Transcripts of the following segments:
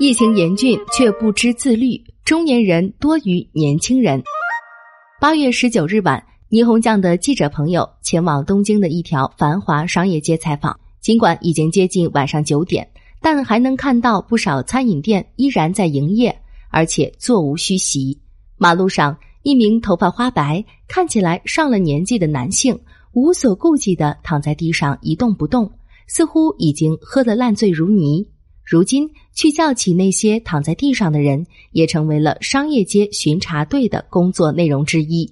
疫情严峻却不知自律，中年人多于年轻人。八月十九日晚，霓虹酱的记者朋友前往东京的一条繁华商业街采访。尽管已经接近晚上九点，但还能看到不少餐饮店依然在营业，而且座无虚席。马路上，一名头发花白、看起来上了年纪的男性，无所顾忌地躺在地上一动不动，似乎已经喝得烂醉如泥。如今，去叫起那些躺在地上的人，也成为了商业街巡查队的工作内容之一。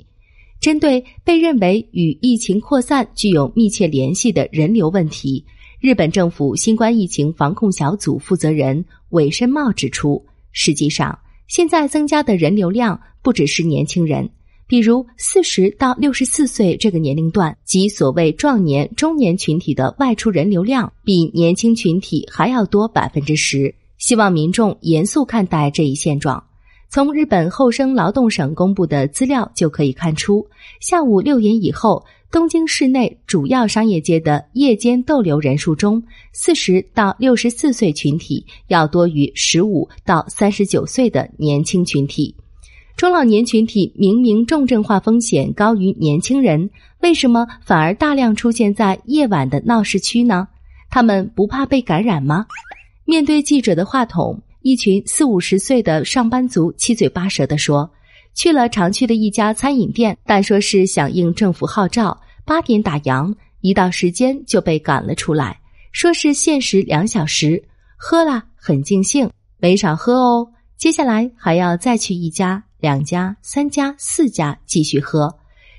针对被认为与疫情扩散具有密切联系的人流问题，日本政府新冠疫情防控小组负责人尾申茂指出，实际上现在增加的人流量不只是年轻人。比如四十到六十四岁这个年龄段及所谓壮年、中年群体的外出人流量，比年轻群体还要多百分之十。希望民众严肃看待这一现状。从日本厚生劳动省公布的资料就可以看出，下午六点以后，东京市内主要商业街的夜间逗留人数中，四十到六十四岁群体要多于十五到三十九岁的年轻群体。中老年群体明明重症化风险高于年轻人，为什么反而大量出现在夜晚的闹市区呢？他们不怕被感染吗？面对记者的话筒，一群四五十岁的上班族七嘴八舌地说：“去了常去的一家餐饮店，但说是响应政府号召，八点打烊，一到时间就被赶了出来，说是限时两小时，喝了很尽兴，没少喝哦。接下来还要再去一家。”两家、三家、四家继续喝，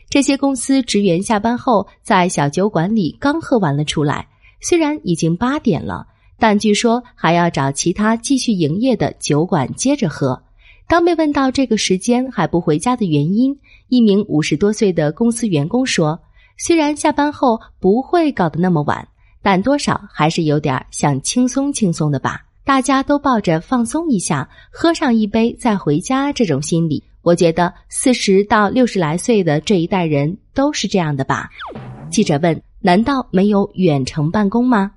这些公司职员下班后在小酒馆里刚喝完了出来。虽然已经八点了，但据说还要找其他继续营业的酒馆接着喝。当被问到这个时间还不回家的原因，一名五十多岁的公司员工说：“虽然下班后不会搞得那么晚，但多少还是有点想轻松轻松的吧。”大家都抱着放松一下、喝上一杯再回家这种心理，我觉得四十到六十来岁的这一代人都是这样的吧。记者问：“难道没有远程办公吗？”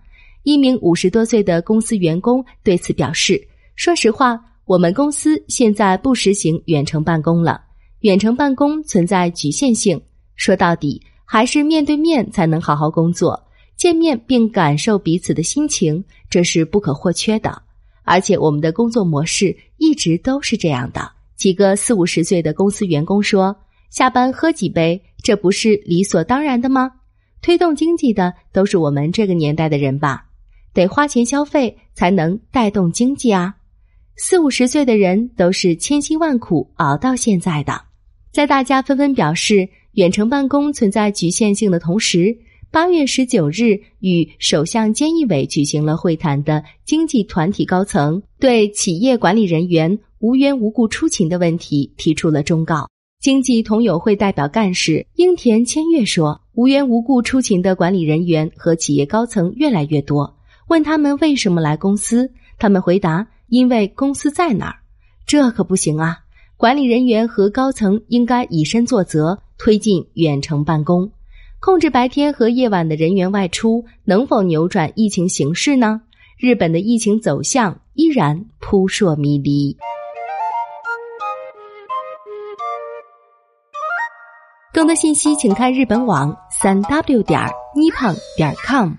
一名五十多岁的公司员工对此表示：“说实话，我们公司现在不实行远程办公了。远程办公存在局限性，说到底还是面对面才能好好工作。”见面并感受彼此的心情，这是不可或缺的。而且我们的工作模式一直都是这样的。几个四五十岁的公司员工说：“下班喝几杯，这不是理所当然的吗？推动经济的都是我们这个年代的人吧？得花钱消费才能带动经济啊！四五十岁的人都是千辛万苦熬到现在的。”在大家纷纷表示远程办公存在局限性的同时。八月十九日，与首相菅义伟举行了会谈的经济团体高层，对企业管理人员无缘无故出勤的问题提出了忠告。经济同友会代表干事樱田千月说：“无缘无故出勤的管理人员和企业高层越来越多，问他们为什么来公司，他们回答：因为公司在哪儿。这可不行啊！管理人员和高层应该以身作则，推进远程办公。”控制白天和夜晚的人员外出，能否扭转疫情形势呢？日本的疫情走向依然扑朔迷离。更多信息请看日本网三 w 点 nippon 点 com。